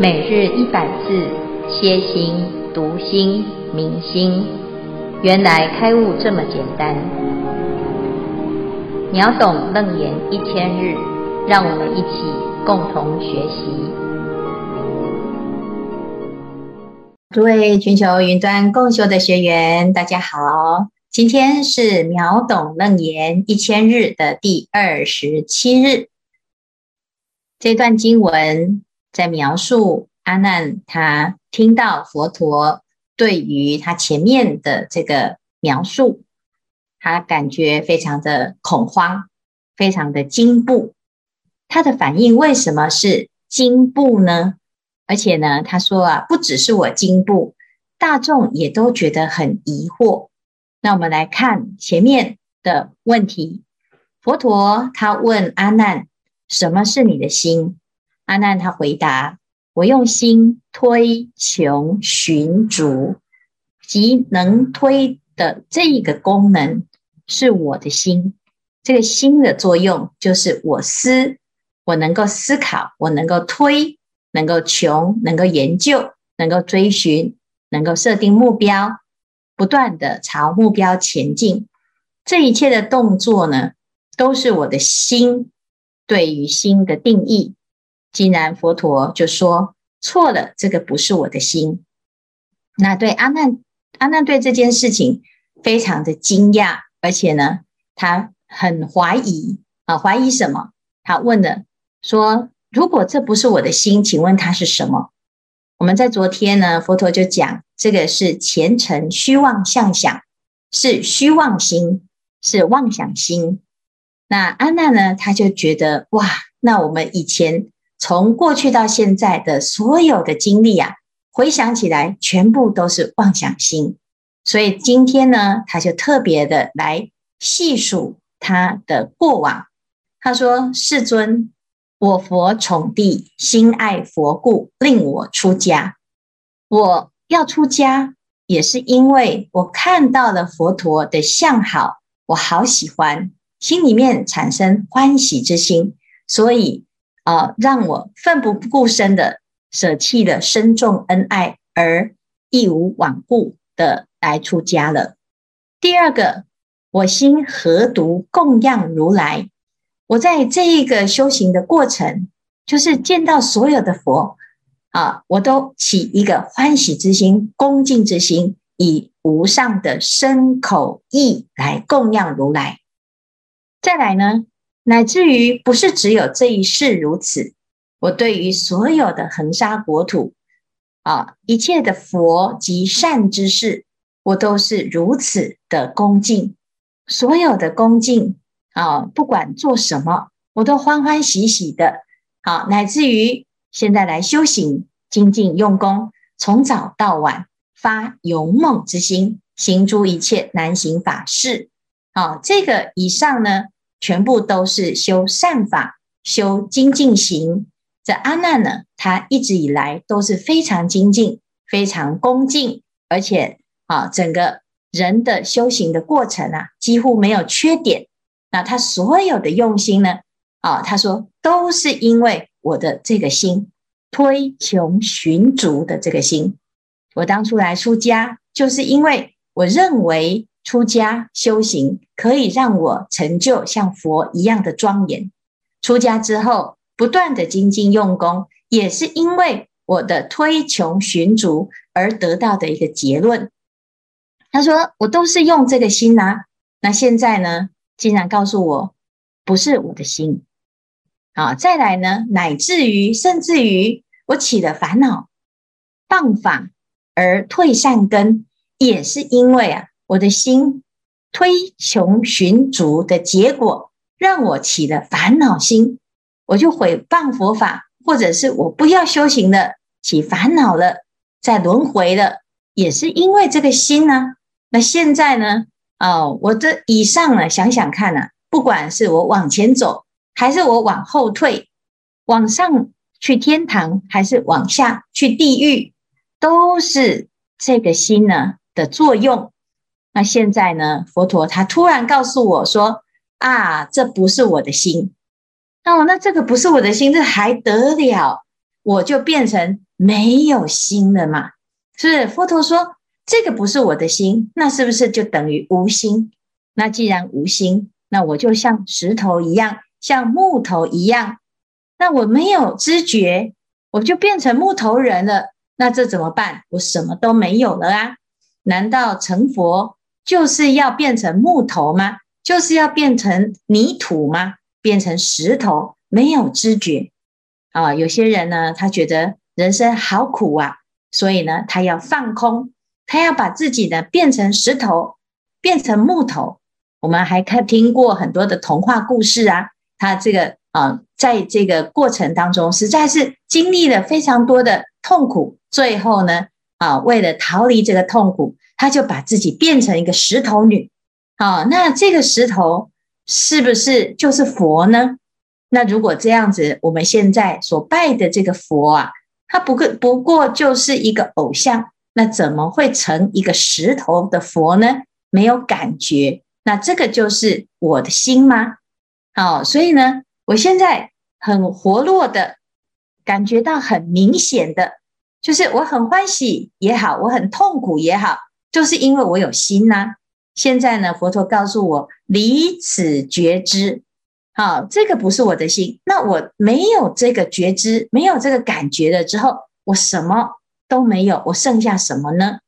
每日一百字，歇心、读心、明心，原来开悟这么简单。秒懂楞严一千日，让我们一起共同学习。诸位全球云端共修的学员，大家好，今天是秒懂楞严一千日的第二十七日。这段经文。在描述阿难，他听到佛陀对于他前面的这个描述，他感觉非常的恐慌，非常的惊怖。他的反应为什么是惊怖呢？而且呢，他说啊，不只是我惊怖，大众也都觉得很疑惑。那我们来看前面的问题，佛陀他问阿难：什么是你的心？阿难他回答：“我用心推穷寻逐，即能推的这一个功能是我的心。这个心的作用就是我思，我能够思考，我能够推，能够穷，能够研究，能够追寻，能够设定目标，不断地朝目标前进。这一切的动作呢，都是我的心对于心的定义。”既然佛陀就说错了，这个不是我的心。那对阿难，阿难对这件事情非常的惊讶，而且呢，他很怀疑啊，怀疑什么？他问了说：“如果这不是我的心，请问它是什么？”我们在昨天呢，佛陀就讲这个是前尘虚妄相想，是虚妄心，是妄想心。那阿难呢，他就觉得哇，那我们以前。从过去到现在的所有的经历啊，回想起来，全部都是妄想心。所以今天呢，他就特别的来细数他的过往。他说：“世尊，我佛宠弟，心爱佛故，令我出家。我要出家，也是因为我看到了佛陀的相好，我好喜欢，心里面产生欢喜之心，所以。”啊，让我奋不顾身的舍弃了深重恩爱，而义无反顾的来出家了。第二个，我心何独供养如来。我在这一个修行的过程，就是见到所有的佛啊，我都起一个欢喜之心、恭敬之心，以无上的身口意来供养如来。再来呢？乃至于不是只有这一世如此，我对于所有的恒沙国土啊，一切的佛及善之事，我都是如此的恭敬。所有的恭敬啊，不管做什么，我都欢欢喜喜的。好，乃至于现在来修行，精进用功，从早到晚发勇猛之心，行诸一切难行法事。好，这个以上呢，全部都是修善法、修精进行。这阿难呢，他一直以来都是非常精进、非常恭敬，而且啊，整个人的修行的过程啊，几乎没有缺点。那他所有的用心呢，啊，他说都是因为我的这个心，推穷寻逐的这个心。我当初来出家，就是因为我认为。出家修行可以让我成就像佛一样的庄严。出家之后，不断的精进用功，也是因为我的推穷寻足而得到的一个结论。他说：“我都是用这个心啊，那现在呢，竟然告诉我不是我的心。好，再来呢，乃至于甚至于我起了烦恼，谤法而退善根，也是因为啊。”我的心推穷寻足的结果，让我起了烦恼心，我就毁谤佛法，或者是我不要修行了，起烦恼了，再轮回了，也是因为这个心呢、啊。那现在呢？哦，我这以上呢，想想看呢、啊，不管是我往前走，还是我往后退，往上去天堂，还是往下去地狱，都是这个心呢的作用。那现在呢？佛陀他突然告诉我说：“啊，这不是我的心。哦，那这个不是我的心，这还得了？我就变成没有心了嘛？是佛陀说这个不是我的心，那是不是就等于无心？那既然无心，那我就像石头一样，像木头一样，那我没有知觉，我就变成木头人了。那这怎么办？我什么都没有了啊！难道成佛就是要变成木头吗？就是要变成泥土吗？变成石头，没有知觉啊？有些人呢，他觉得人生好苦啊，所以呢，他要放空，他要把自己呢变成石头，变成木头。我们还看听过很多的童话故事啊，他这个啊，在这个过程当中，实在是经历了非常多的痛苦，最后呢，啊，为了逃离这个痛苦，他就把自己变成一个石头女。啊，那这个石头是不是就是佛呢？那如果这样子，我们现在所拜的这个佛啊，它不过不过就是一个偶像，那怎么会成一个石头的佛呢？没有感觉。那这个就是我的心吗？好，所以呢，我现在很活络的感觉到很明显的，就是我很欢喜也好，我很痛苦也好，就是因为我有心呐。现在呢，佛陀告诉我离此觉知，好，这个不是我的心。那我没有这个觉知，没有这个感觉了之后，我什么都没有，我剩下什么呢？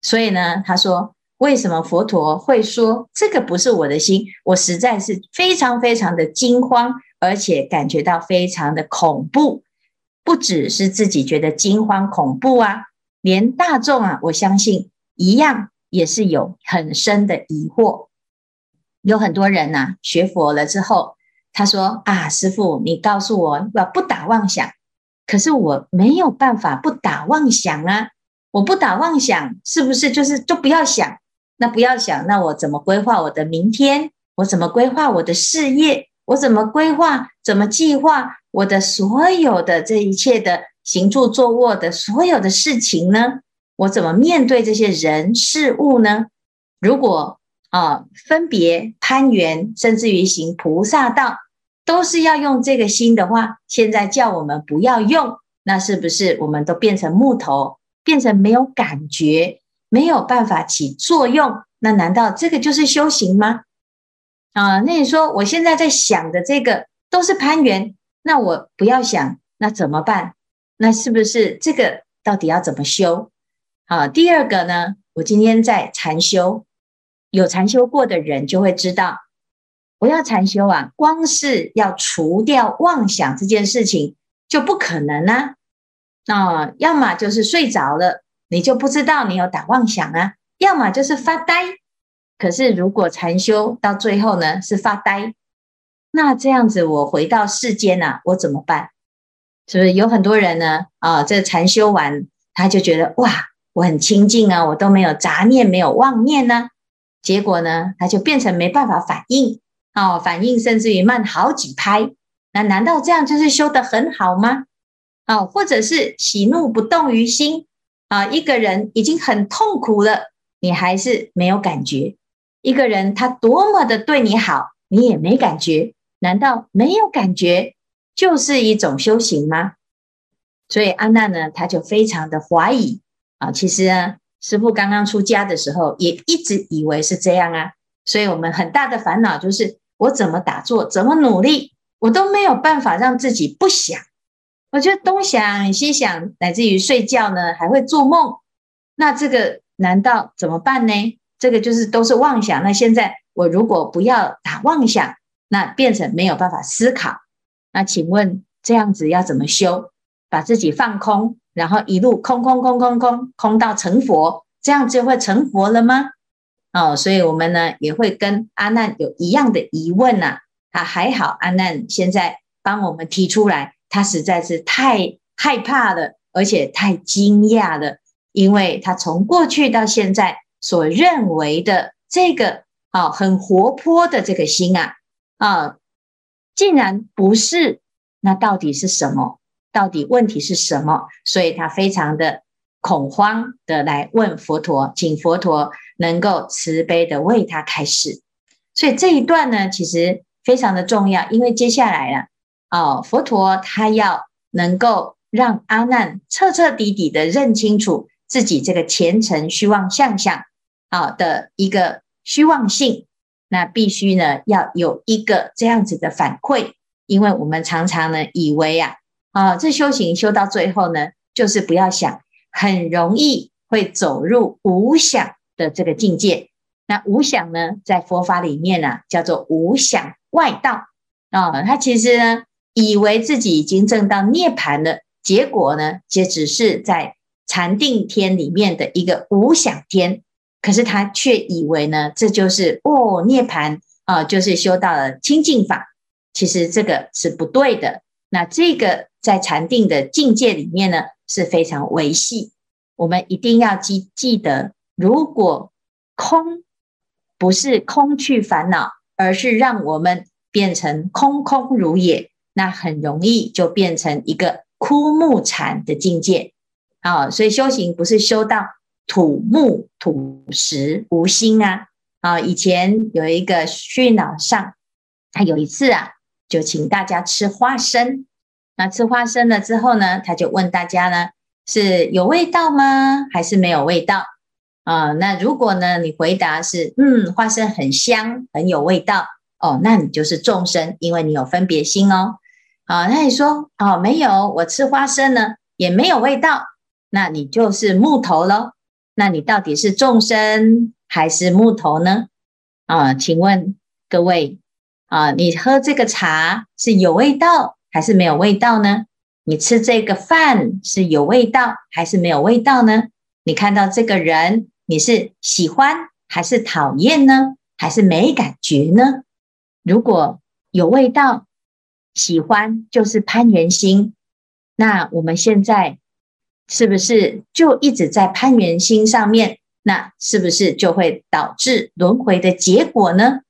所以呢，他说。为什么佛陀会说这个不是我的心？我实在是非常非常的惊慌，而且感觉到非常的恐怖。不只是自己觉得惊慌恐怖啊，连大众啊，我相信一样也是有很深的疑惑。有很多人呐、啊，学佛了之后，他说啊，师父，你告诉我要不打妄想，可是我没有办法不打妄想啊。我不打妄想，是不是就是就不要想？那不要想，那我怎么规划我的明天？我怎么规划我的事业？我怎么规划？怎么计划我的所有的这一切的行住坐卧的所有的事情呢？我怎么面对这些人事物呢？如果啊，分别攀缘，甚至于行菩萨道，都是要用这个心的话，现在叫我们不要用，那是不是我们都变成木头，变成没有感觉？没有办法起作用，那难道这个就是修行吗？啊，那你说我现在在想的这个都是攀缘，那我不要想，那怎么办？那是不是这个到底要怎么修？啊，第二个呢，我今天在禅修，有禅修过的人就会知道，我要禅修啊，光是要除掉妄想这件事情就不可能啊，啊，要么就是睡着了。你就不知道你有打妄想啊，要么就是发呆。可是如果禅修到最后呢，是发呆，那这样子我回到世间呐、啊，我怎么办？是不是有很多人呢？啊，这禅修完他就觉得哇，我很清净啊，我都没有杂念，没有妄念呢、啊。结果呢，他就变成没办法反应，哦，反应甚至于慢好几拍。那难道这样就是修得很好吗？哦，或者是喜怒不动于心。啊，一个人已经很痛苦了，你还是没有感觉。一个人他多么的对你好，你也没感觉。难道没有感觉就是一种修行吗？所以安娜呢，她就非常的怀疑啊。其实呢，师父刚刚出家的时候，也一直以为是这样啊。所以我们很大的烦恼就是，我怎么打坐，怎么努力，我都没有办法让自己不想。我就东想西想，乃至于睡觉呢，还会做梦。那这个难道怎么办呢？这个就是都是妄想。那现在我如果不要打妄想，那变成没有办法思考。那请问这样子要怎么修？把自己放空，然后一路空空空空空空到成佛，这样就会成佛了吗？哦，所以我们呢也会跟阿难有一样的疑问呐。啊，还好阿难现在帮我们提出来。他实在是太害怕了，而且太惊讶了，因为他从过去到现在所认为的这个啊很活泼的这个心啊啊，竟然不是，那到底是什么？到底问题是什么？所以他非常的恐慌的来问佛陀，请佛陀能够慈悲的为他开示。所以这一段呢，其实非常的重要，因为接下来啊。哦，佛陀他要能够让阿难彻彻底底的认清楚自己这个前尘虚妄相相啊的一个虚妄性，那必须呢要有一个这样子的反馈，因为我们常常呢以为啊啊这修行修到最后呢，就是不要想，很容易会走入无想的这个境界。那无想呢，在佛法里面呢、啊，叫做无想外道啊。他其实呢，以为自己已经证到涅槃了，结果呢，也只是在禅定天里面的一个无想天。可是他却以为呢，这就是哦涅槃啊，就是修到了清净法。其实这个是不对的。那这个在禅定的境界里面呢，是非常维系。我们一定要记记得，如果空。不是空去烦恼，而是让我们变成空空如也，那很容易就变成一个枯木禅的境界。啊，所以修行不是修到土木土石无心啊。啊，以前有一个虚脑上，他有一次啊，就请大家吃花生。那吃花生了之后呢，他就问大家呢，是有味道吗？还是没有味道？啊，那如果呢，你回答是嗯，花生很香，很有味道哦，那你就是众生，因为你有分别心哦。啊，那你说哦，没有，我吃花生呢也没有味道，那你就是木头喽。那你到底是众生还是木头呢？啊，请问各位啊，你喝这个茶是有味道还是没有味道呢？你吃这个饭是有味道还是没有味道呢？你看到这个人？你是喜欢还是讨厌呢？还是没感觉呢？如果有味道，喜欢就是攀缘心。那我们现在是不是就一直在攀缘心上面？那是不是就会导致轮回的结果呢？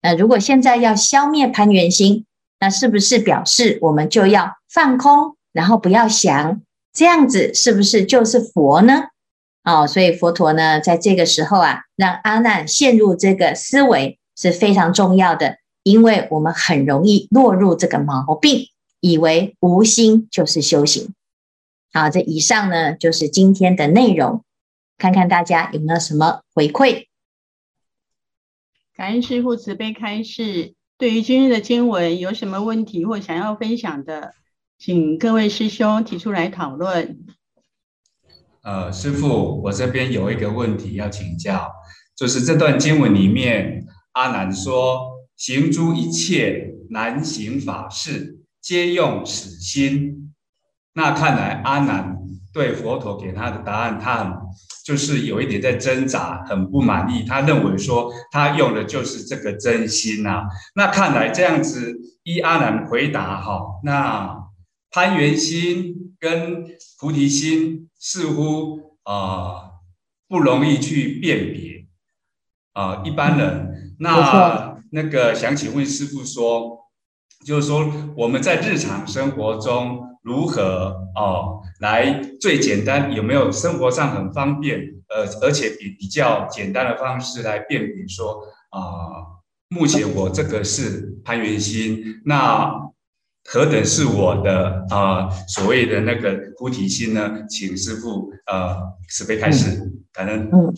那如果现在要消灭攀缘心，那是不是表示我们就要放空，然后不要想？这样子是不是就是佛呢？哦，所以佛陀呢，在这个时候啊，让阿难陷入这个思维是非常重要的，因为我们很容易落入这个毛病，以为无心就是修行。好，这以上呢就是今天的内容，看看大家有没有什么回馈。感恩师父慈悲开示，对于今日的经文有什么问题或想要分享的，请各位师兄提出来讨论。呃，师父，我这边有一个问题要请教，就是这段经文里面，阿难说，行诸一切难行法事，皆用此心。那看来阿难对佛陀给他的答案，他很就是有一点在挣扎，很不满意。他认为说，他用的就是这个真心呐、啊。那看来这样子，依阿难回答哈，那攀缘心跟菩提心。似乎啊、呃、不容易去辨别啊、呃，一般人那那个想请问师傅说，就是说我们在日常生活中如何哦、呃、来最简单，有没有生活上很方便呃而且比比较简单的方式来辨别说啊、呃，目前我这个是攀缘心那。何等是我的啊、呃、所谓的那个菩提心呢？请师父呃慈悲开始，感恩。嗯，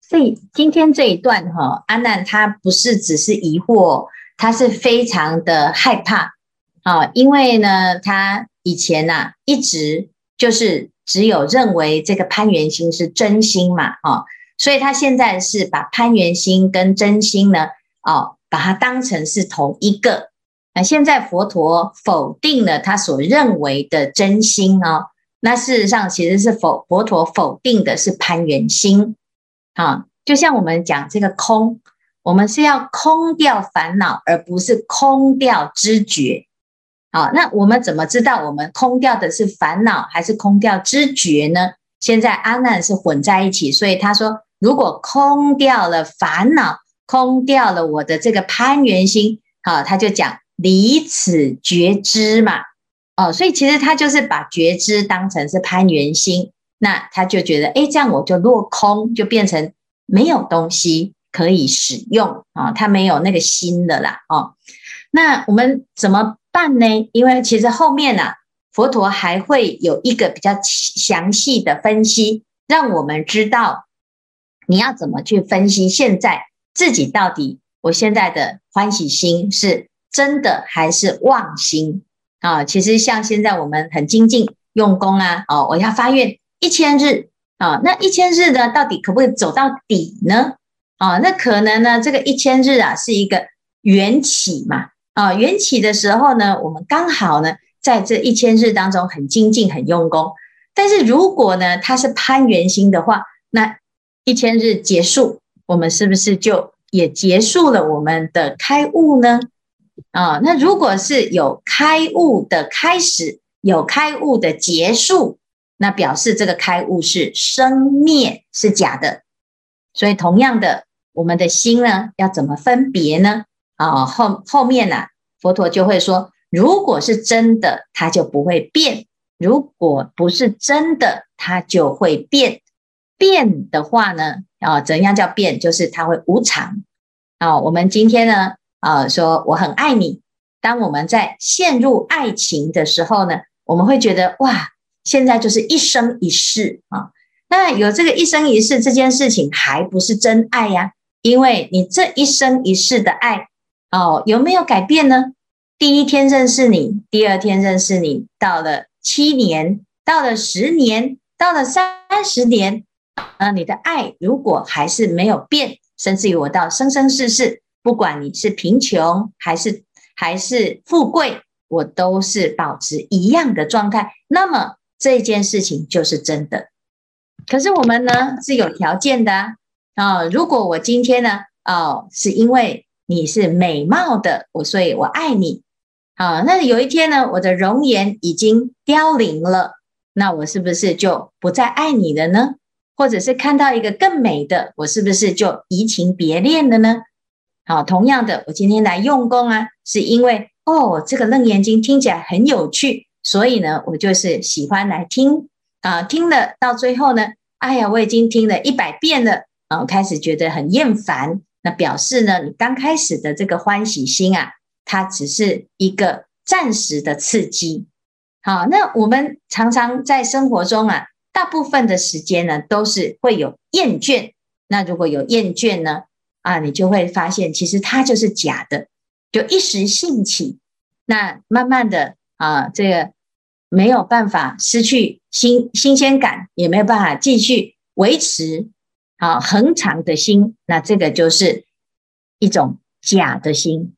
所以今天这一段哈，阿难他不是只是疑惑，他是非常的害怕啊，因为呢，他以前呐、啊、一直就是只有认为这个攀缘心是真心嘛，哦，所以他现在是把攀缘心跟真心呢，哦，把它当成是同一个。那现在佛陀否定了他所认为的真心哦，那事实上其实是否佛陀否定的是攀缘心啊，就像我们讲这个空，我们是要空掉烦恼，而不是空掉知觉。好，那我们怎么知道我们空掉的是烦恼还是空掉知觉呢？现在阿难是混在一起，所以他说，如果空掉了烦恼，空掉了我的这个攀缘心，好，他就讲。离此觉知嘛，哦，所以其实他就是把觉知当成是攀缘心，那他就觉得，哎，这样我就落空，就变成没有东西可以使用啊，他没有那个心的啦，哦，那我们怎么办呢？因为其实后面呢，佛陀还会有一个比较详细的分析，让我们知道你要怎么去分析现在自己到底我现在的欢喜心是真的还是妄心啊？其实像现在我们很精进用功啊，哦，我要发愿一千日啊，那一千日呢，到底可不可以走到底呢？啊，那可能呢，这个一千日啊是一个缘起嘛，啊，缘起的时候呢，我们刚好呢。在这一千日当中很精进很用功，但是如果呢，它是攀缘心的话，那一千日结束，我们是不是就也结束了我们的开悟呢？啊，那如果是有开悟的开始，有开悟的结束，那表示这个开悟是生灭是假的。所以同样的，我们的心呢，要怎么分别呢？啊，后后面呢、啊，佛陀就会说。如果是真的，它就不会变；如果不是真的，它就会变。变的话呢，啊，怎样叫变？就是它会无常。啊，我们今天呢，啊，说我很爱你。当我们在陷入爱情的时候呢，我们会觉得哇，现在就是一生一世啊。那有这个一生一世这件事情，还不是真爱呀？因为你这一生一世的爱，哦，有没有改变呢？第一天认识你，第二天认识你，到了七年，到了十年，到了三十年，啊，你的爱如果还是没有变，甚至于我到生生世世，不管你是贫穷还是还是富贵，我都是保持一样的状态，那么这件事情就是真的。可是我们呢是有条件的啊，如果我今天呢，哦，是因为你是美貌的，我所以我爱你。啊，那有一天呢，我的容颜已经凋零了，那我是不是就不再爱你了呢？或者是看到一个更美的，我是不是就移情别恋了呢？好，同样的，我今天来用功啊，是因为哦，这个《楞严经》听起来很有趣，所以呢，我就是喜欢来听啊，听了到最后呢，哎呀，我已经听了一百遍了，啊，开始觉得很厌烦，那表示呢，你刚开始的这个欢喜心啊。它只是一个暂时的刺激，好，那我们常常在生活中啊，大部分的时间呢，都是会有厌倦。那如果有厌倦呢，啊，你就会发现其实它就是假的，就一时兴起，那慢慢的啊，这个没有办法失去新新鲜感，也没有办法继续维持啊恒常的心，那这个就是一种假的心。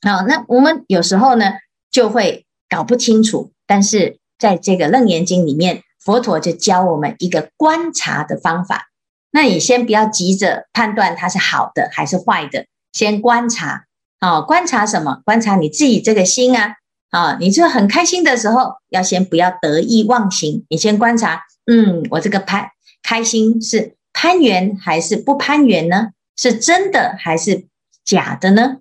好，那我们有时候呢就会搞不清楚，但是在这个《楞严经》里面，佛陀就教我们一个观察的方法。那你先不要急着判断它是好的还是坏的，先观察。啊，观察什么？观察你自己这个心啊。啊，你就很开心的时候，要先不要得意忘形，你先观察。嗯，我这个拍开心是攀缘还是不攀缘呢？是真的还是假的呢？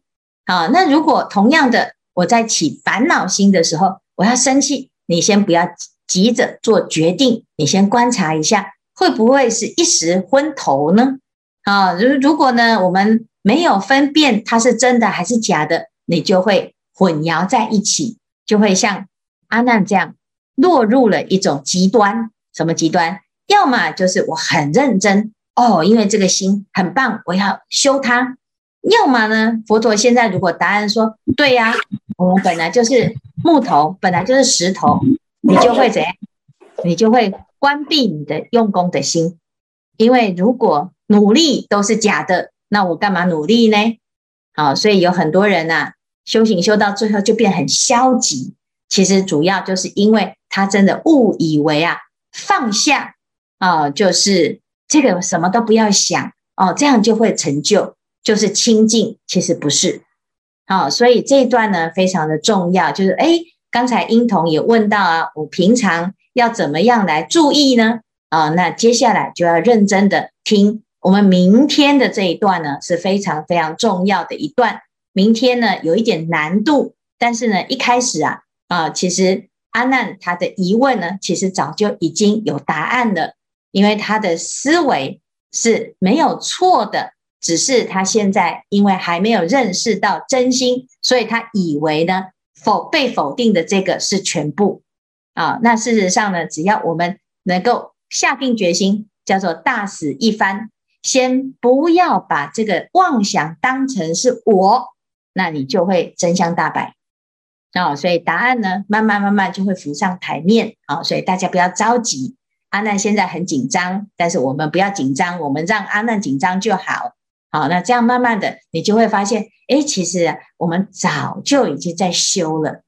好，那如果同样的，我在起烦恼心的时候，我要生气，你先不要急着做决定，你先观察一下，会不会是一时昏头呢？啊，如如果呢，我们没有分辨它是真的还是假的，你就会混淆在一起，就会像阿难这样落入了一种极端。什么极端？要么就是我很认真哦，因为这个心很棒，我要修它。要么呢？佛陀现在如果答案说对呀，我们本来就是木头，本来就是石头，你就会怎样？你就会关闭你的用功的心，因为如果努力都是假的，那我干嘛努力呢？好，所以有很多人呐，修行修到最后就变很消极，其实主要就是因为他真的误以为啊，放下啊，就是这个什么都不要想哦，这样就会成就。就是清净，其实不是。好，所以这一段呢非常的重要。就是哎，刚才英童也问到啊，我平常要怎么样来注意呢？啊，那接下来就要认真的听我们明天的这一段呢，是非常非常重要的一段。明天呢有一点难度，但是呢一开始啊啊，其实阿难他的疑问呢，其实早就已经有答案了，因为他的思维是没有错的。只是他现在因为还没有认识到真心，所以他以为呢否被否定的这个是全部啊。那事实上呢，只要我们能够下定决心，叫做大死一番，先不要把这个妄想当成是我，那你就会真相大白。啊，所以答案呢，慢慢慢慢就会浮上台面啊。所以大家不要着急，阿难现在很紧张，但是我们不要紧张，我们让阿难紧张就好。好，那这样慢慢的，你就会发现，哎，其实我们早就已经在修了。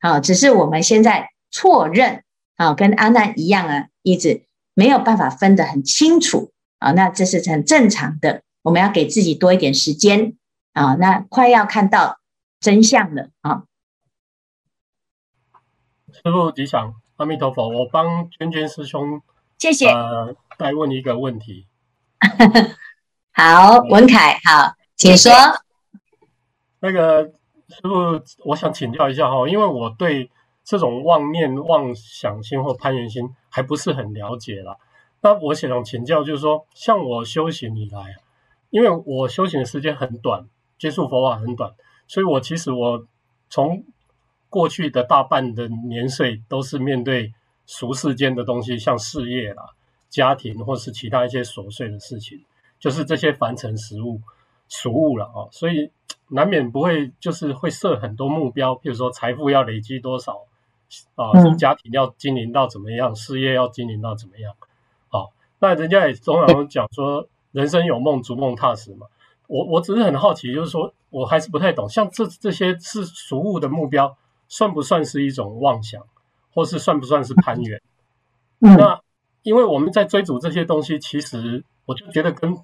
好，只是我们现在错认，啊，跟阿难一样啊，一直没有办法分得很清楚。啊，那这是很正常的，我们要给自己多一点时间。啊，那快要看到真相了啊。师父吉祥，阿弥陀佛。我帮娟娟师兄，谢谢。呃，再问一个问题。好，文凯，好，请说。那个师傅，我想请教一下哈，因为我对这种妄念、妄想心或攀缘心还不是很了解啦。那我想请教，就是说，像我修行以来，因为我修行的时间很短，接触佛法很短，所以我其实我从过去的大半的年岁都是面对俗世间的东西，像事业啦、家庭或是其他一些琐碎的事情，就是这些凡尘食物、俗物了啊，所以难免不会就是会设很多目标，譬如说财富要累积多少啊，家庭要经营到怎么样，事业要经营到怎么样，好，那人家也总常讲说人生有梦，逐梦踏实嘛。我我只是很好奇，就是说我还是不太懂，像这这些是俗物的目标。算不算是一种妄想，或是算不算是攀援？嗯、那因为我们在追逐这些东西，其实我就觉得跟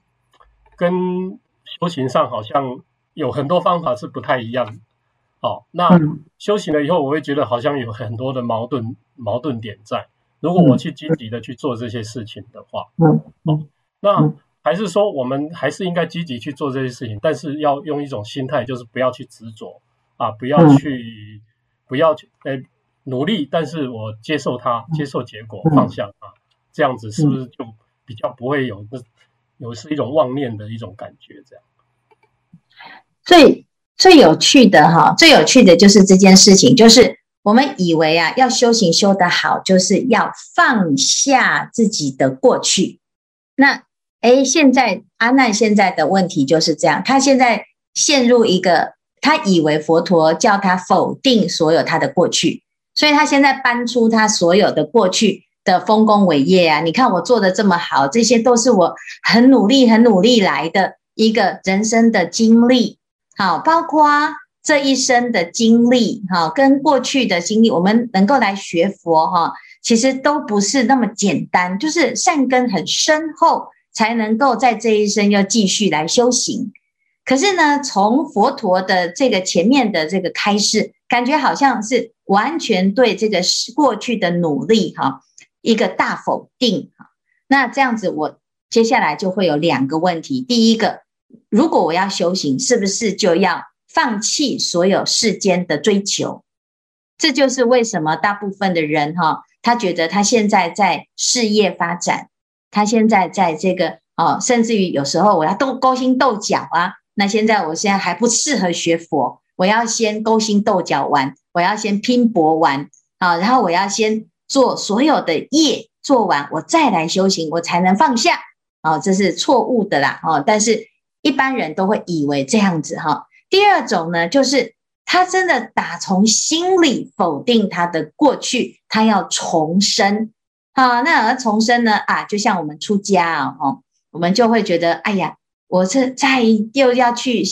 跟修行上好像有很多方法是不太一样的。哦，那修行了以后，我会觉得好像有很多的矛盾矛盾点在。如果我去积极的去做这些事情的话，嗯，哦，那还是说我们还是应该积极去做这些事情，但是要用一种心态，就是不要去执着啊，不要去。不要去，呃，努力，但是我接受它，接受结果，放下它，这样子是不是就比较不会有那有是一种妄念的一种感觉？这样。最最有趣的哈，最有趣的就是这件事情，就是我们以为啊，要修行修得好，就是要放下自己的过去。那哎，现在阿难现在的问题就是这样，他现在陷入一个。他以为佛陀叫他否定所有他的过去，所以他现在搬出他所有的过去的丰功伟业啊！你看我做的这么好，这些都是我很努力、很努力来的一个人生的经历，好，包括这一生的经历，哈，跟过去的经历，我们能够来学佛，哈，其实都不是那么简单，就是善根很深厚，才能够在这一生要继续来修行。可是呢，从佛陀的这个前面的这个开示，感觉好像是完全对这个过去的努力哈一个大否定哈。那这样子，我接下来就会有两个问题。第一个，如果我要修行，是不是就要放弃所有世间的追求？这就是为什么大部分的人哈，他觉得他现在在事业发展，他现在在这个哦，甚至于有时候我要斗勾心斗角啊。那现在我现在还不适合学佛，我要先勾心斗角完，我要先拼搏完啊，然后我要先做所有的业做完，我再来修行，我才能放下啊，这是错误的啦啊！但是一般人都会以为这样子哈。第二种呢，就是他真的打从心里否定他的过去，他要重生啊。那而重生呢啊，就像我们出家啊哦，我们就会觉得哎呀。我是在又要去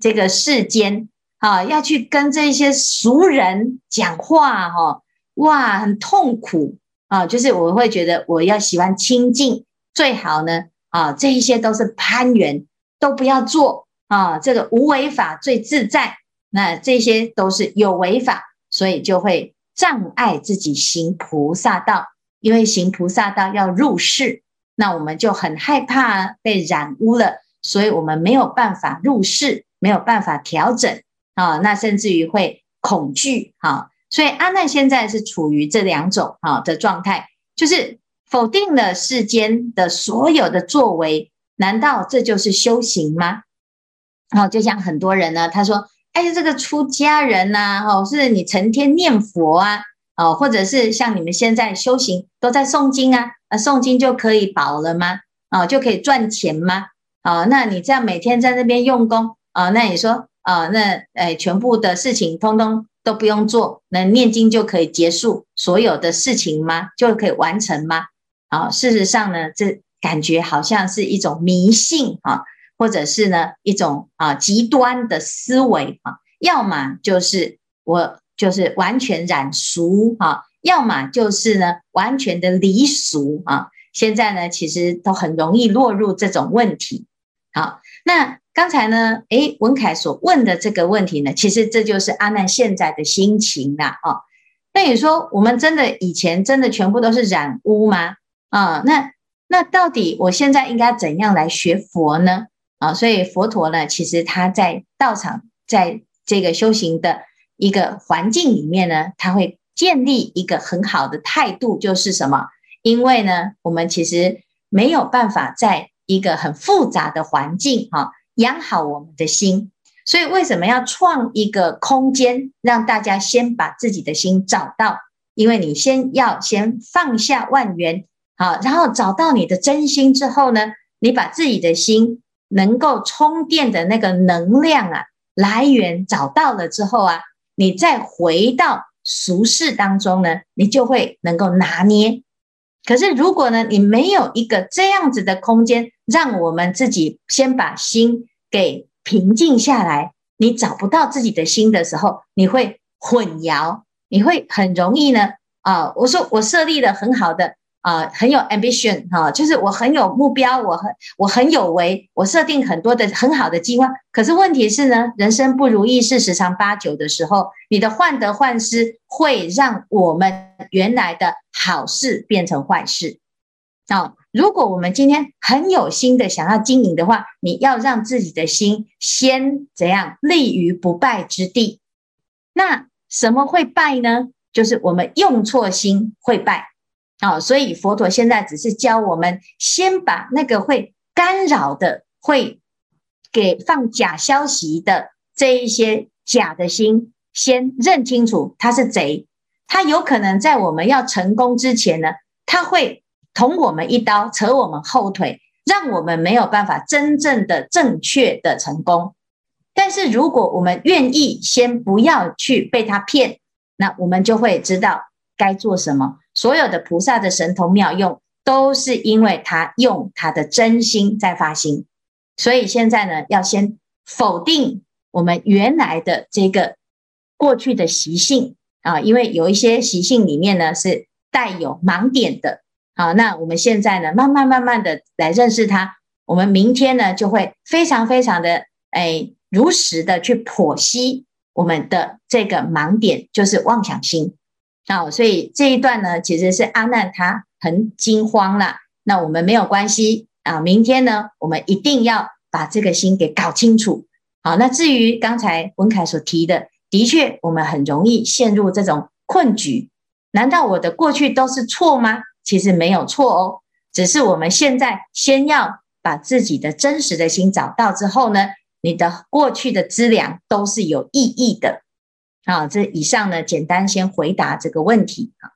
这个世间啊，要去跟这些俗人讲话哈，哇，很痛苦啊！就是我会觉得我要喜欢清净，最好呢啊，这一些都是攀缘，都不要做啊。这个无为法最自在，那这些都是有为法，所以就会障碍自己行菩萨道，因为行菩萨道要入世，那我们就很害怕被染污了。所以我们没有办法入世，没有办法调整啊，那甚至于会恐惧哈。所以阿难现在是处于这两种哈的状态，就是否定了世间的所有的作为，难道这就是修行吗？哦，就像很多人呢，他说：“哎，这个出家人呐，哦，是你成天念佛啊，啊，或者是像你们现在修行都在诵经啊，啊，诵经就可以保了吗？啊，就可以赚钱吗？啊，那你这样每天在那边用功啊，那你说啊，那诶，全部的事情通通都不用做，那念经就可以结束所有的事情吗？就可以完成吗？啊，事实上呢，这感觉好像是一种迷信啊，或者是呢一种啊极端的思维啊，要么就是我就是完全染俗啊，要么就是呢完全的离俗啊。现在呢，其实都很容易落入这种问题。好，那刚才呢，诶，文凯所问的这个问题呢，其实这就是阿难现在的心情啦。哦，那你说我们真的以前真的全部都是染污吗？啊，那那到底我现在应该怎样来学佛呢？啊，所以佛陀呢，其实他在道场，在这个修行的一个环境里面呢，他会建立一个很好的态度，就是什么？因为呢，我们其实没有办法在一个很复杂的环境哈养好我们的心，所以为什么要创一个空间，让大家先把自己的心找到？因为你先要先放下万缘，好，然后找到你的真心之后呢，你把自己的心能够充电的那个能量啊来源找到了之后啊，你再回到俗世当中呢，你就会能够拿捏。可是，如果呢，你没有一个这样子的空间，让我们自己先把心给平静下来，你找不到自己的心的时候，你会混淆，你会很容易呢。啊，我说我设立了很好的。啊、很有 ambition 哈、就是我很有目标，我很我很有为，我设定很多的很好的计划。可是问题是呢，人生不如意事十常八九的时候，你的患得患失会让我们原来的好事变成坏事。啊，如果我们今天很有心的想要经营的话，你要让自己的心先怎样立于不败之地。那什么会败呢？就是我们用错心会败。好、哦，所以佛陀现在只是教我们，先把那个会干扰的、会给放假消息的这一些假的心，先认清楚，他是贼，他有可能在我们要成功之前呢，他会捅我们一刀，扯我们后腿，让我们没有办法真正的正确的成功。但是如果我们愿意先不要去被他骗，那我们就会知道该做什么。所有的菩萨的神通妙用，都是因为他用他的真心在发心。所以现在呢，要先否定我们原来的这个过去的习性啊，因为有一些习性里面呢是带有盲点的。好，那我们现在呢，慢慢慢慢的来认识它。我们明天呢，就会非常非常的哎，如实的去剖析我们的这个盲点，就是妄想心。好，所以这一段呢，其实是阿难他很惊慌了。那我们没有关系啊，明天呢，我们一定要把这个心给搞清楚。好，那至于刚才文凯所提的，的确我们很容易陷入这种困局。难道我的过去都是错吗？其实没有错哦，只是我们现在先要把自己的真实的心找到之后呢，你的过去的资粮都是有意义的。啊，这以上呢，简单先回答这个问题啊。